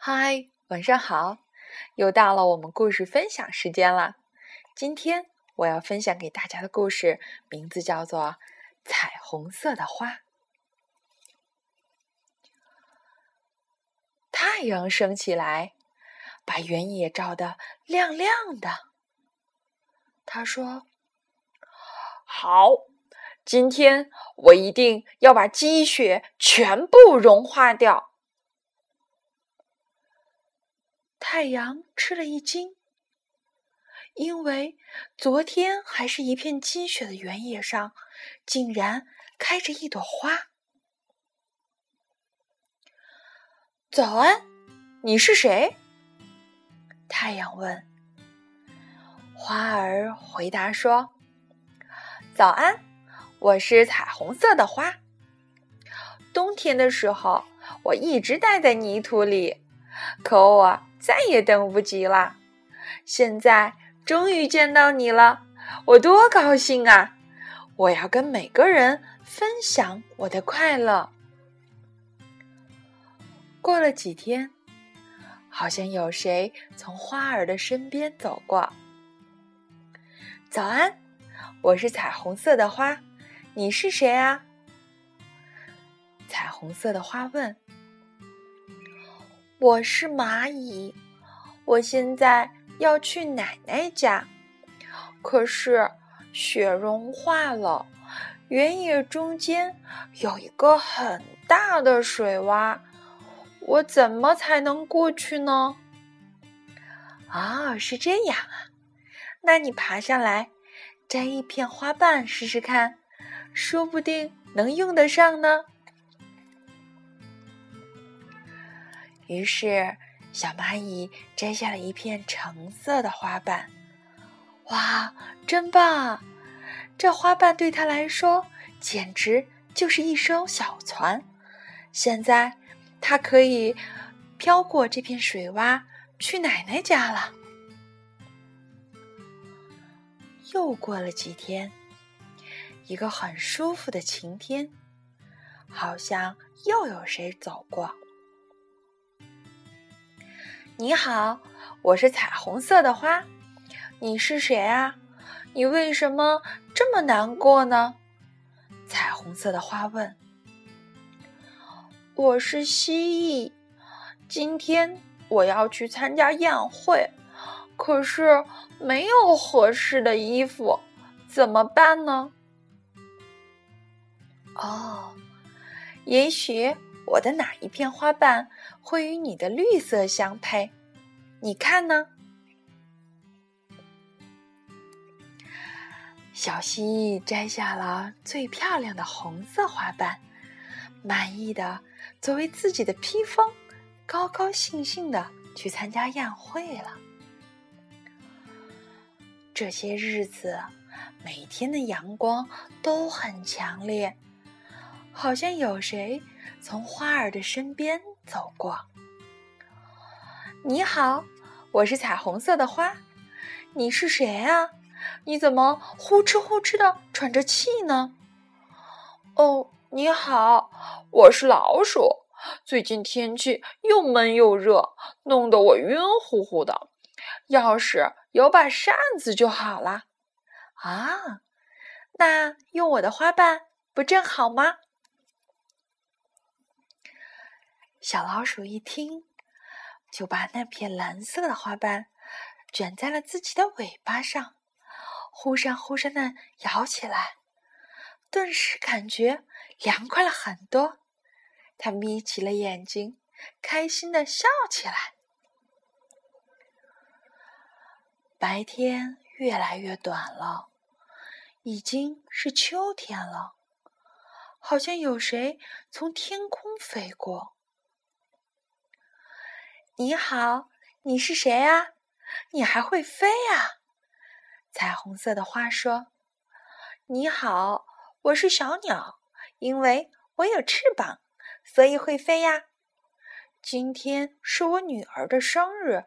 嗨，晚上好！又到了我们故事分享时间了。今天我要分享给大家的故事名字叫做《彩虹色的花》。太阳升起来，把原野照得亮亮的。他说：“好，今天我一定要把积雪全部融化掉。”太阳吃了一惊，因为昨天还是一片积雪的原野上，竟然开着一朵花。早安，你是谁？太阳问。花儿回答说：“早安，我是彩虹色的花。冬天的时候，我一直待在泥土里，可我再也等不及了。现在终于见到你了，我多高兴啊！我要跟每个人分享我的快乐。”过了几天，好像有谁从花儿的身边走过。早安，我是彩虹色的花，你是谁啊？彩虹色的花问。我是蚂蚁，我现在要去奶奶家，可是雪融化了，原野中间有一个很大的水洼，我怎么才能过去呢？哦，是这样啊。那你爬下来，摘一片花瓣试试看，说不定能用得上呢。于是，小蚂蚁摘下了一片橙色的花瓣。哇，真棒！这花瓣对它来说简直就是一艘小船。现在，它可以飘过这片水洼，去奶奶家了。又过了几天，一个很舒服的晴天，好像又有谁走过。你好，我是彩虹色的花，你是谁啊？你为什么这么难过呢？彩虹色的花问。我是蜥蜴，今天我要去参加宴会。可是没有合适的衣服，怎么办呢？哦，也许我的哪一片花瓣会与你的绿色相配？你看呢？小蜥蜴摘下了最漂亮的红色花瓣，满意的作为自己的披风，高高兴兴的去参加宴会了。这些日子，每天的阳光都很强烈，好像有谁从花儿的身边走过。你好，我是彩虹色的花，你是谁啊？你怎么呼哧呼哧的喘着气呢？哦，你好，我是老鼠，最近天气又闷又热，弄得我晕乎乎的。要是有把扇子就好了啊！那用我的花瓣不正好吗？小老鼠一听，就把那片蓝色的花瓣卷在了自己的尾巴上，忽闪忽闪的摇起来，顿时感觉凉快了很多。它眯起了眼睛，开心的笑起来。白天越来越短了，已经是秋天了。好像有谁从天空飞过。你好，你是谁啊？你还会飞呀？彩虹色的花说：“你好，我是小鸟，因为我有翅膀，所以会飞呀。今天是我女儿的生日。”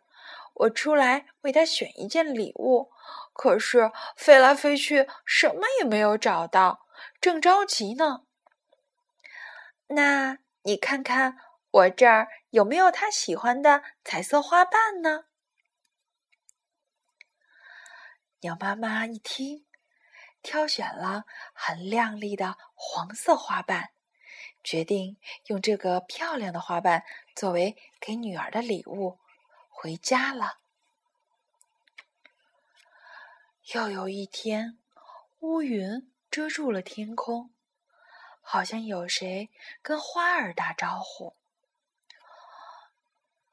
我出来为她选一件礼物，可是飞来飞去，什么也没有找到，正着急呢。那你看看我这儿有没有他喜欢的彩色花瓣呢？鸟妈妈一听，挑选了很亮丽的黄色花瓣，决定用这个漂亮的花瓣作为给女儿的礼物，回家了。又有一天，乌云遮住了天空，好像有谁跟花儿打招呼。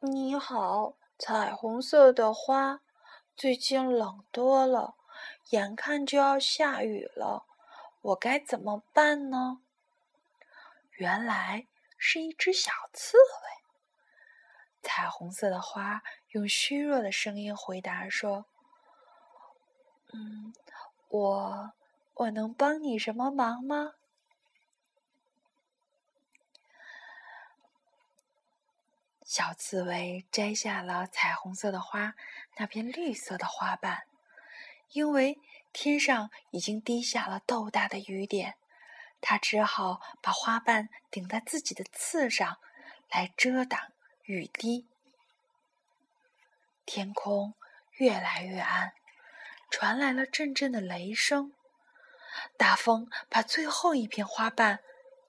你好，彩虹色的花。最近冷多了，眼看就要下雨了，我该怎么办呢？原来是一只小刺猬。彩虹色的花用虚弱的声音回答说：“嗯，我我能帮你什么忙吗？”小刺猬摘下了彩虹色的花那片绿色的花瓣，因为天上已经滴下了豆大的雨点，它只好把花瓣顶在自己的刺上，来遮挡雨滴。天空越来越暗，传来了阵阵的雷声，大风把最后一片花瓣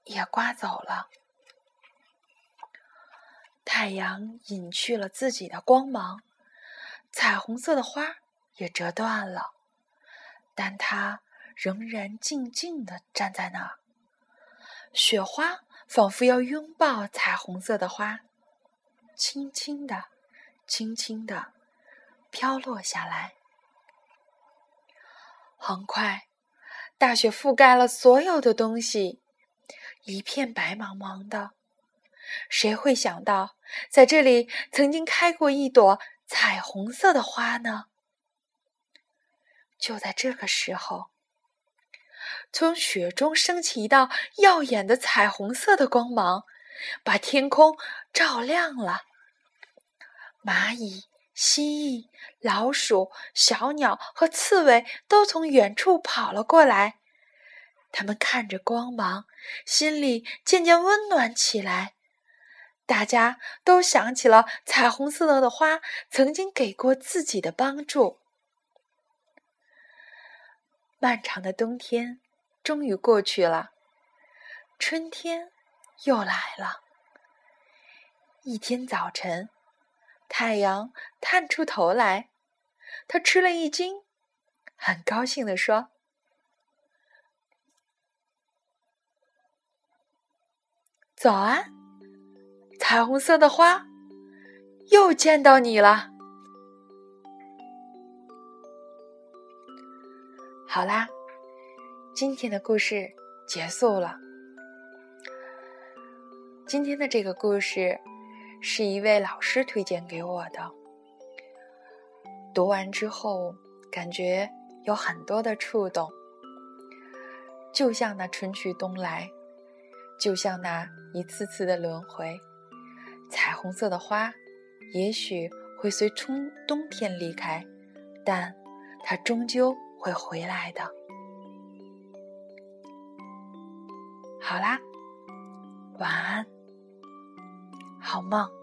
也刮走了。太阳隐去了自己的光芒，彩虹色的花也折断了，但它仍然静静地站在那儿。雪花仿佛要拥抱彩虹色的花，轻轻地、轻轻地飘落下来。很快，大雪覆盖了所有的东西，一片白茫茫的。谁会想到，在这里曾经开过一朵彩虹色的花呢？就在这个时候，从雪中升起一道耀眼的彩虹色的光芒，把天空照亮了。蚂蚁、蜥蜴、老鼠、小鸟和刺猬都从远处跑了过来，他们看着光芒，心里渐渐温暖起来。大家都想起了彩虹色的花曾经给过自己的帮助。漫长的冬天终于过去了，春天又来了。一天早晨，太阳探出头来，他吃了一惊，很高兴地说：“早安。”彩虹色的花，又见到你了。好啦，今天的故事结束了。今天的这个故事是一位老师推荐给我的，读完之后感觉有很多的触动，就像那春去冬来，就像那一次次的轮回。红色的花，也许会随春冬天离开，但它终究会回来的。好啦，晚安，好梦。